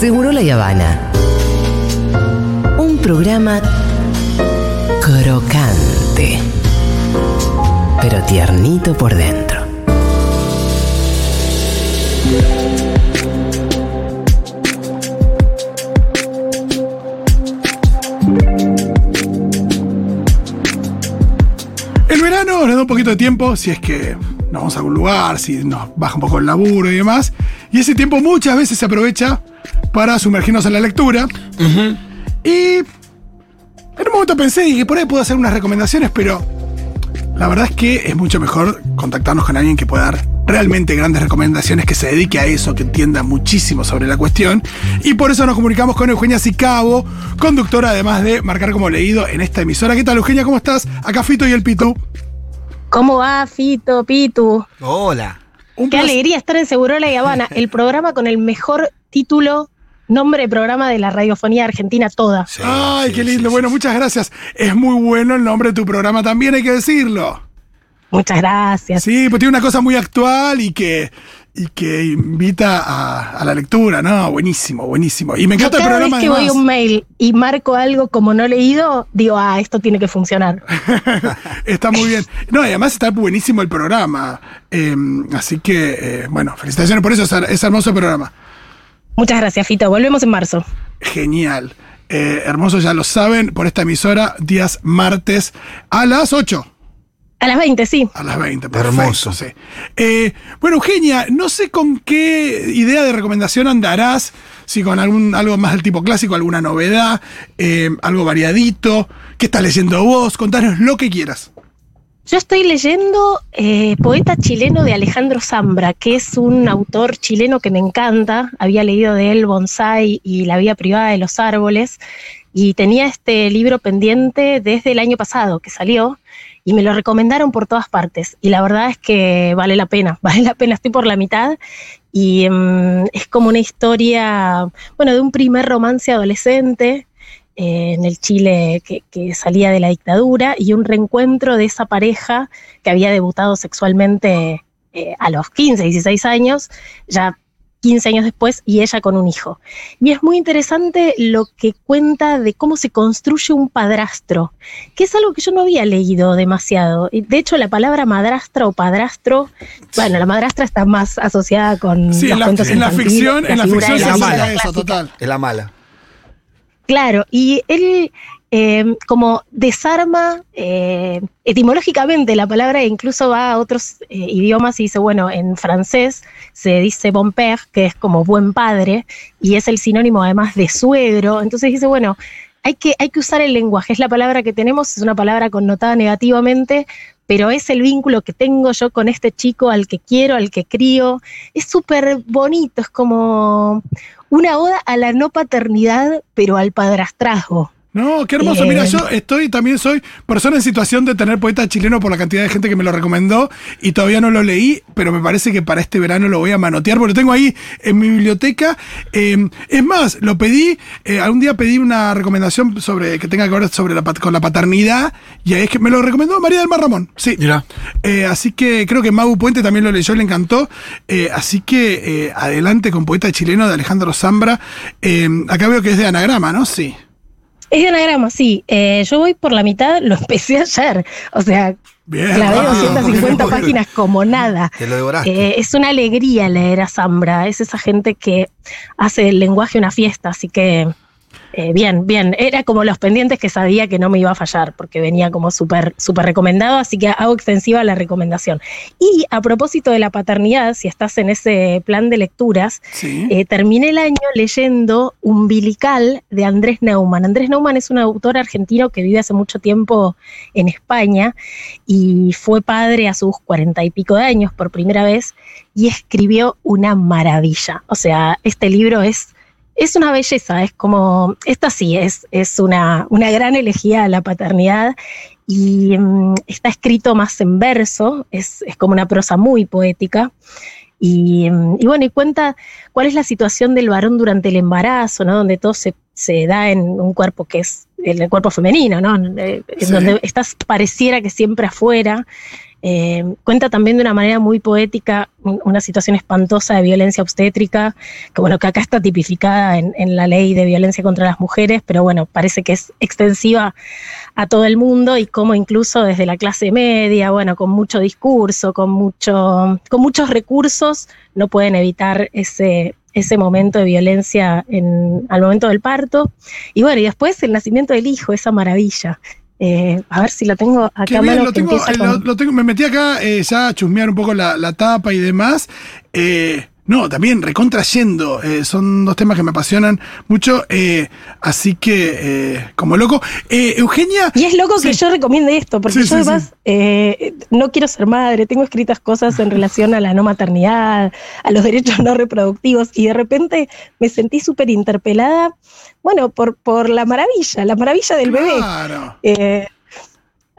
Seguro la Habana. Un programa crocante, pero tiernito por dentro. El verano nos da un poquito de tiempo, si es que nos vamos a algún lugar, si nos baja un poco el laburo y demás. Y ese tiempo muchas veces se aprovecha para sumergirnos en la lectura. Y en un momento pensé y que por ahí puedo hacer unas recomendaciones, pero la verdad es que es mucho mejor contactarnos con alguien que pueda dar realmente grandes recomendaciones, que se dedique a eso, que entienda muchísimo sobre la cuestión. Y por eso nos comunicamos con Eugenia Sicabo, conductora además de marcar como leído en esta emisora. ¿Qué tal, Eugenia? ¿Cómo estás? Acá Fito y el Pitu. ¿Cómo va, Fito, Pitu? Hola. Un Qué placer- alegría estar en Segurola y Habana, el programa con el mejor título, nombre de programa de la radiofonía argentina toda. Sí, Ay, sí, qué lindo. sí. bueno, muchas gracias. Es muy bueno el nombre de tu programa también, hay que decirlo. Muchas gracias. Sí, pues tiene una cosa muy actual y que, y que invita a, a la lectura, ¿no? Buenísimo, buenísimo. Y me Yo encanta el cada vez programa que voy a un mail y marco algo como no leído, digo, ah, esto tiene que funcionar. Está muy bien. No, y además está buenísimo el programa. Eh, así que, eh, bueno, felicitaciones por eso, es, es hermoso el programa. Muchas gracias, Fito. Volvemos en marzo. Genial. Eh, hermoso, ya lo saben, por esta emisora, días martes a las 8. A las 20, sí. A las 20, perfecto, Hermoso. sí. Eh, bueno, Eugenia, no sé con qué idea de recomendación andarás, si con algún, algo más del tipo clásico, alguna novedad, eh, algo variadito, qué estás leyendo vos, contanos lo que quieras. Yo estoy leyendo eh, Poeta chileno de Alejandro Zambra, que es un autor chileno que me encanta. Había leído de él Bonsai y La vida privada de los árboles y tenía este libro pendiente desde el año pasado que salió y me lo recomendaron por todas partes. Y la verdad es que vale la pena, vale la pena, estoy por la mitad y mm, es como una historia, bueno, de un primer romance adolescente eh, en el Chile que, que salía de la dictadura y un reencuentro de esa pareja que había debutado sexualmente eh, a los 15, 16 años, ya 15 años después, y ella con un hijo. Y es muy interesante lo que cuenta de cómo se construye un padrastro, que es algo que yo no había leído demasiado. Y, De hecho, la palabra madrastra o padrastro, bueno, la madrastra está más asociada con Sí, los en la, cuentos en la ficción, en la ficción de se la mala. eso, total. Es la mala. Claro, y él eh, como desarma eh, etimológicamente la palabra e incluso va a otros eh, idiomas y dice, bueno, en francés se dice bon père, que es como buen padre, y es el sinónimo además de suegro. Entonces dice, bueno, hay que, hay que usar el lenguaje, es la palabra que tenemos, es una palabra connotada negativamente, pero es el vínculo que tengo yo con este chico al que quiero, al que crío. Es súper bonito, es como una oda a la no paternidad, pero al padrastrazgo. No, qué hermoso. Mira, yo estoy, también soy persona en situación de tener poeta chileno por la cantidad de gente que me lo recomendó y todavía no lo leí, pero me parece que para este verano lo voy a manotear porque lo tengo ahí en mi biblioteca. Eh, es más, lo pedí, eh, algún día pedí una recomendación sobre que tenga que ver sobre la, con la paternidad y ahí es que me lo recomendó María del Mar Ramón. Sí. Mira. Eh, así que creo que Mau Puente también lo leyó, le encantó. Eh, así que eh, adelante con Poeta Chileno de Alejandro Zambra. Eh, acá veo que es de anagrama, ¿no? Sí. Es de anagrama, sí. Eh, yo voy por la mitad, lo empecé ayer. O sea, Bien. clavé Ah, 250 bueno. páginas como nada. Te lo devoraste. Eh, es una alegría leer a Zambra. Es esa gente que hace del lenguaje una fiesta, así que eh, bien, bien. Era como los pendientes que sabía que no me iba a fallar, porque venía como súper súper recomendado, así que hago extensiva la recomendación. Y a propósito de la paternidad, si estás en ese plan de lecturas, Sí. eh, terminé el año leyendo Umbilical de Andrés Neumann. Andrés Neumann es un autor argentino que vive hace mucho tiempo en España y fue padre a sus cuarenta y pico de años por primera vez y escribió una maravilla. O sea, este libro es, es una belleza, es como, esta sí, es, es una, una gran elegía a la paternidad y mm, está escrito más en verso, es, es como una prosa muy poética. Y, mm, y bueno, y cuenta cuál es la situación del varón durante el embarazo, ¿no? Donde todo se, se da en un cuerpo que es el, el cuerpo femenino, ¿no? En Sí. donde estás pareciera que siempre afuera. Eh, cuenta también de una manera muy poética una situación espantosa de violencia obstétrica, que bueno, que acá está tipificada en, la ley de violencia contra las mujeres, pero bueno, parece que es extensiva a todo el mundo y como incluso desde la clase media, bueno, con mucho discurso, con mucho, con muchos recursos, no pueden evitar ese, ese momento de violencia en, al momento del parto. Y bueno, y después el nacimiento del hijo, esa maravilla. Eh, a ver si lo tengo acá. Qué bien, lo, tengo, eh, lo, lo, tengo, me metí acá eh, ya a chusmear un poco la, la tapa y demás. Eh, no, también recontrayendo. Eh, son dos temas que me apasionan mucho. Eh, así que, eh, como loco. Eh, Eugenia. Y es loco sí. que yo recomiende esto, porque sí, yo sí, además no quiero ser madre. Tengo escritas cosas en relación a la no maternidad, a los derechos no reproductivos, y de repente me sentí súper interpelada, bueno, por, por la maravilla, la maravilla del claro. bebé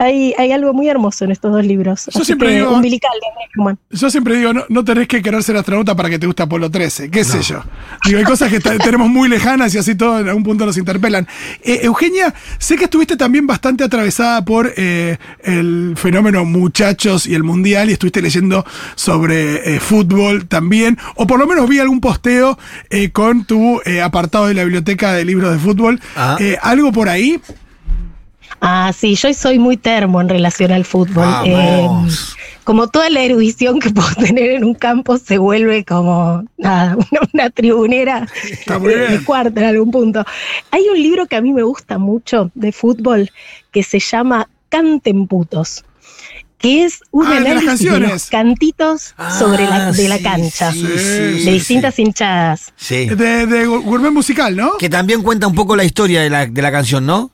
hay, hay, algo muy hermoso en estos dos libros. Yo siempre que, digo, umbilical de Yo siempre digo, no, no, tenés que querer ser astronauta para que te guste Apolo 13, qué no. sé yo. Digo, hay cosas que tenemos muy lejanas y así todo en algún punto nos interpelan. Eh, Eugenia, sé que estuviste también bastante atravesada por eh, el fenómeno muchachos y el mundial y estuviste leyendo sobre eh, fútbol también, o por lo menos vi algún posteo eh, con tu eh, apartado de la biblioteca de libros de fútbol. Ah. ¿Algo por ahí? Ah, sí, yo soy muy termo en relación al fútbol. Eh, como toda la erudición que puedo tener en un campo se vuelve como nada, una, una tribunera de, cuarto en algún punto. Hay un libro que a mí me gusta mucho de fútbol que se llama Canten putos que es un ah, análisis de, de, los cantitos ah, sobre la, de la cancha, sí, sí, de sí, distintas hinchadas. Sí. De, de, gourmet musical, ¿no? Que también cuenta un poco la historia de la, de la canción, ¿no?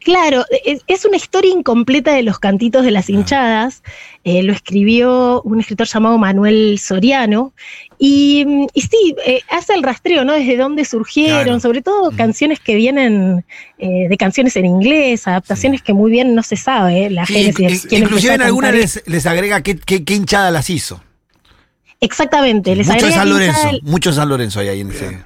Claro, es una historia incompleta de los cantitos de las hinchadas. Eh, lo escribió un escritor llamado Manuel Soriano. Y, y sí, eh, hace el rastreo, ¿no? Desde dónde surgieron, claro. sobre todo mm. canciones que vienen eh, de canciones en inglés, adaptaciones sí. que muy bien no se sabe, la sí, génesis. Inclusive en algunas les, les, agrega qué, qué, qué, hinchada las hizo. Exactamente, les mucho agrega. San Lorenzo, mucho San Lorenzo hay ahí en ese.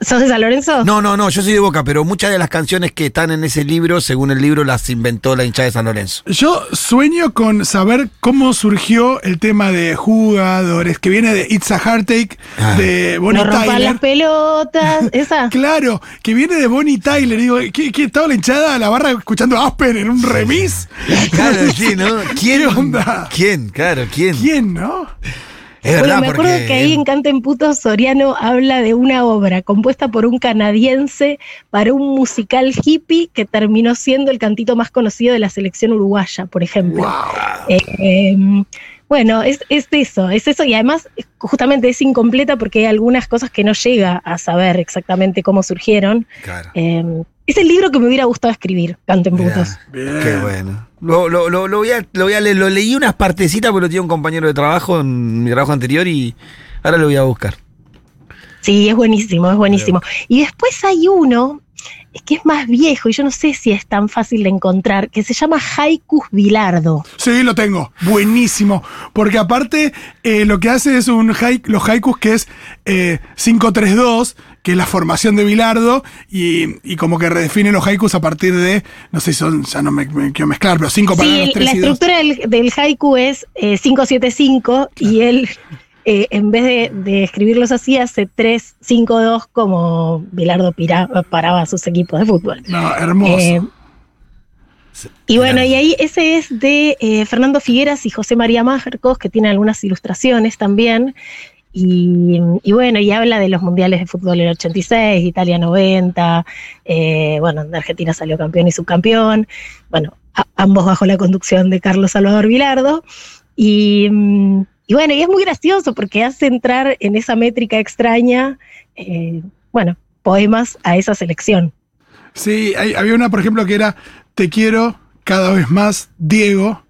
¿Sos de San Lorenzo? No, no, no, yo soy de Boca, pero muchas de las canciones que están en ese libro, según el libro, las inventó la hinchada de San Lorenzo. Yo sueño con saber cómo surgió el tema de jugadores, que viene de It's a Heartache, ah. de Bonnie no Tyler. las pelotas, esa. claro, que viene de Bonnie Tyler. Digo, ¿qué, qué estaba la hinchada la barra escuchando Aspen en un remis? claro, sí, ¿no? ¿Quién? ¿Qué onda? ¿Quién? Claro, ¿quién? ¿Quién, no? Es bueno, verdad, me acuerdo porque... que ahí en Canten Puto Soriano habla de una obra compuesta por un canadiense para un musical hippie que terminó siendo el cantito más conocido de la selección uruguaya, por ejemplo. Wow. Eh, eh, bueno, es, es, eso, es eso, y además justamente es incompleta porque hay algunas cosas que no llega a saber exactamente cómo surgieron. Claro. Eh, es el libro que me hubiera gustado escribir, Canten Putos. Qué bueno. Lo, lo, lo, lo, voy a, lo voy a leer, lo leí unas partecitas porque lo tenía un compañero de trabajo en mi trabajo anterior y ahora lo voy a buscar. Sí, es buenísimo, es buenísimo. Y después hay uno que es más viejo y yo no sé si es tan fácil de encontrar, que se llama Haikus Bilardo. Sí, lo tengo. Buenísimo. Porque aparte eh, lo que hace es un haik, los haikus que es eh, 532, que es la formación de Bilardo, y, y, como que redefine los haikus a partir de, no sé si son, ya no me, me quiero mezclar, pero cinco sí, palabras, tres La y estructura del, del, haiku es eh, 575 y él eh, en vez de, de, escribirlos así, hace 3, 5, 2 como Bilardo pira, paraba a sus equipos de fútbol. No, hermoso. Eh, y bueno, y ahí ese es de eh, Fernando Figueras y José María Marcos, que tiene algunas ilustraciones también. Y, y, bueno, y habla de los mundiales de fútbol en el 86, Italia 90, eh, bueno, de Argentina salió campeón y subcampeón, bueno, a, ambos bajo la conducción de Carlos Salvador Vilardo. Y, y bueno, y es muy gracioso porque hace entrar en esa métrica extraña, eh, bueno, poemas a esa selección. Sí, hay, había una, por ejemplo, que era Te quiero cada vez más, Diego,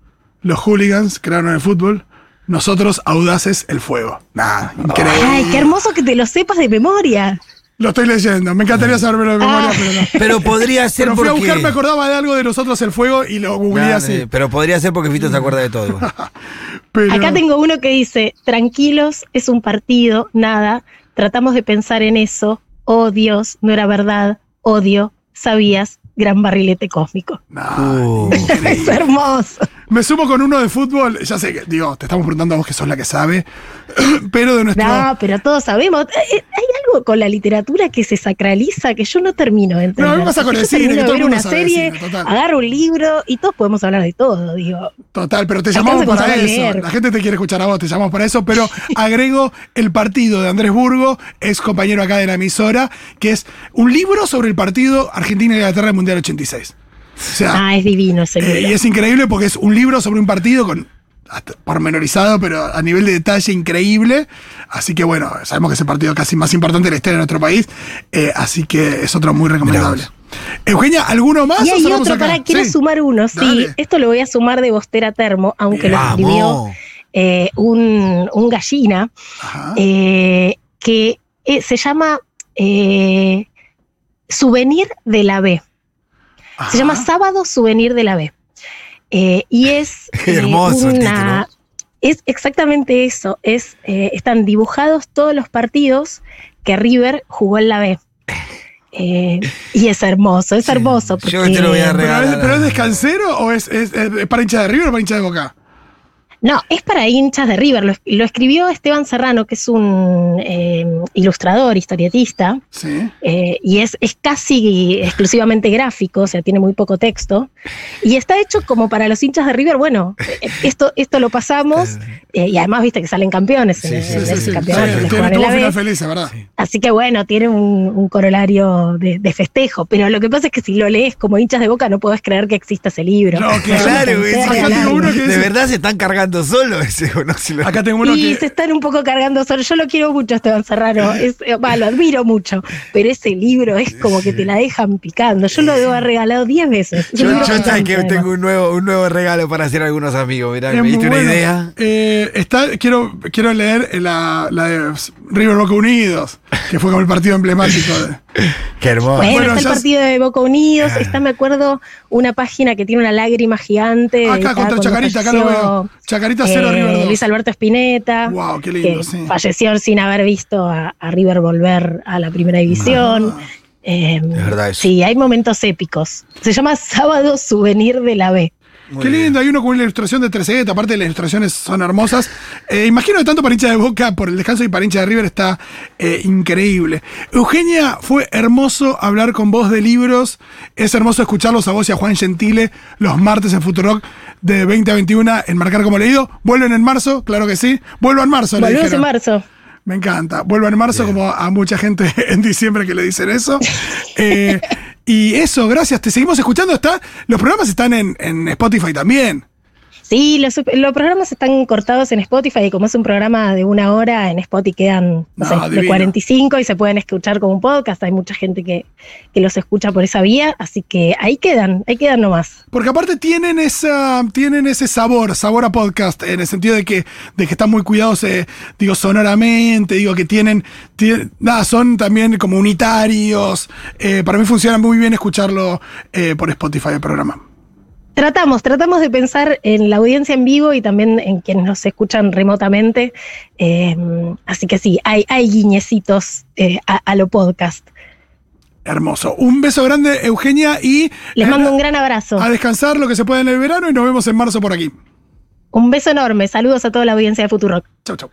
los hooligans crearon el fútbol, nosotros audaces el fuego. Nada, increíble. Ay, qué hermoso que te lo sepas de memoria. Lo estoy leyendo, me encantaría saberlo de memoria, ah. pero no. Pero podría ser pero fui porque... a buscar, me acordaba de algo de nosotros el fuego y lo googleé nah, así. Pero podría ser porque Fito se acuerda de todo. pero... Acá tengo uno que dice, tranquilos, es un partido, nada, tratamos de pensar en eso, oh Dios, no era verdad, odio, sabías, gran barrilete cósmico. No, Uh. Es hermoso. Me sumo con uno de fútbol. Ya sé que, digo, te estamos preguntando a vos que sos la que sabe. pero de nuestro. No, pero todos sabemos. Eh, eh, Hay algo con la literatura que se sacraliza que yo no termino de entender. No, me pasa con el cine, que todo el ver mundo una sabe serie, cine, agarro un libro y todos podemos hablar de todo, digo. Total, pero te llamamos para eso. leer. La gente te quiere escuchar a vos, te llamamos para eso, pero agrego el partido de Andrés Burgo, es compañero acá de la emisora, que es un libro sobre el partido Argentina-Inglaterra del Mundial 86. O sea, Ah, es divino ese eh, libro. y es increíble porque es un libro sobre un partido con pormenorizado, pero a nivel de detalle increíble. Así que bueno, sabemos que es el partido casi más importante de la historia de nuestro país. eh, así que es otro muy recomendable. Eugenia, ¿alguno más? Y hay otro, acá? para quiero Sí. sumar uno, sí. Dale. Esto lo voy a sumar de Bostera Termo, aunque lo escribió eh, un, un gallina, eh, que eh, se llama eh, Souvenir de la B. Se llama Sábado Souvenir de la B. Eh, y es Qué hermoso el una- Es exactamente eso. Es, eh, están dibujados todos los partidos que River jugó en la B. Eh, y es hermoso, es hermoso. Yo porque- te lo voy a ¿Pero es, regalar. pero es descansero o es, es- es para hincha de River o para hincha de Boca? No, es para hinchas de River. Lo, es- lo escribió Esteban Serrano, que es un eh, ilustrador, historietista, Sí. eh, y es, es casi exclusivamente gráfico, o sea, tiene muy poco texto. Y está hecho como para los hinchas de River. Bueno, eh, esto, esto lo pasamos, eh, y además viste que salen campeones en, Sí, el- feliz, ¿verdad? Así que bueno, tiene un, un corolario de, de festejo. Pero lo que pasa es que si lo lees como hinchas de boca, no podés creer que exista ese libro. No, claro, Claro, güey. tontera Acá de verdad se están cargando solo ese, ¿o no? Si lo- Acá tengo uno Y que. se están un poco cargando solo. Yo lo quiero mucho, Esteban Serrano. Es, eh, lo admiro mucho. Pero ese libro es como que te la dejan picando. Yo lo debo haber regalado 10 veces. Yo, yo que además. tengo un nuevo, un nuevo regalo para hacer a algunos amigos. Mirá, es me diste una bueno. idea. Eh, está, quiero, quiero leer la, la de River Boca Unidos, que fue como el partido emblemático de. Qué hermoso. Bueno, Bueno, está ya el partido de Boca Unidos. Está, me acuerdo, una página que tiene una lágrima gigante. Acá contra Chacarita, acá lo veo. Chacarita 0 eh, River 2. Luis Alberto Spinetta. Wow, qué lindo, que sí. falleció sin haber visto a, a River volver a la primera división. Ah. Eh, Es verdad eso. Sí, hay momentos épicos. Se llama Sábado Souvenir de la B. Muy Qué bien. lindo, hay uno con una ilustración de 13 aparte las ilustraciones son hermosas. Eh, imagino que tanto para hincha de Boca por el descanso y para hincha de River está eh, increíble. Eugenia, fue hermoso hablar con vos de libros, es hermoso escucharlos a vos y a Juan Gentile los martes en Futurock de 20 a 21 en Marcar como Leído. ¿Vuelven en marzo? Claro que sí. Vuelvo en marzo, le Volvemos en marzo. Me encanta. Vuelvo en marzo, como a mucha gente en diciembre que le dicen eso. Eh, y eso, gracias. Te seguimos escuchando. Está, los programas están en, en Spotify también. Sí, los, los programas están cortados en Spotify y como es un programa de una hora, en Spotify quedan no No, sé, de divino. 45 y se pueden escuchar como un podcast. Hay mucha gente que, que los escucha por esa vía, así que ahí quedan, ahí quedan nomás. Porque aparte tienen esa, tienen ese sabor, sabor a podcast, en el sentido de que, de que están muy cuidados, eh, digo, sonoramente, digo que tienen, tienen- nada, son también como unitarios. Eh, para mí funciona muy bien escucharlo eh, por Spotify el programa. Tratamos, tratamos de pensar en la audiencia en vivo y también en quienes nos escuchan remotamente. Eh, así que sí, hay, hay guiñecitos eh, a, a lo podcast. Hermoso. Un beso grande, Eugenia, y Les eh, mando un gran abrazo. a descansar lo que se pueda en el verano y nos vemos en marzo por aquí. Un beso enorme. Saludos a toda la audiencia de Futurock. Chau, chau.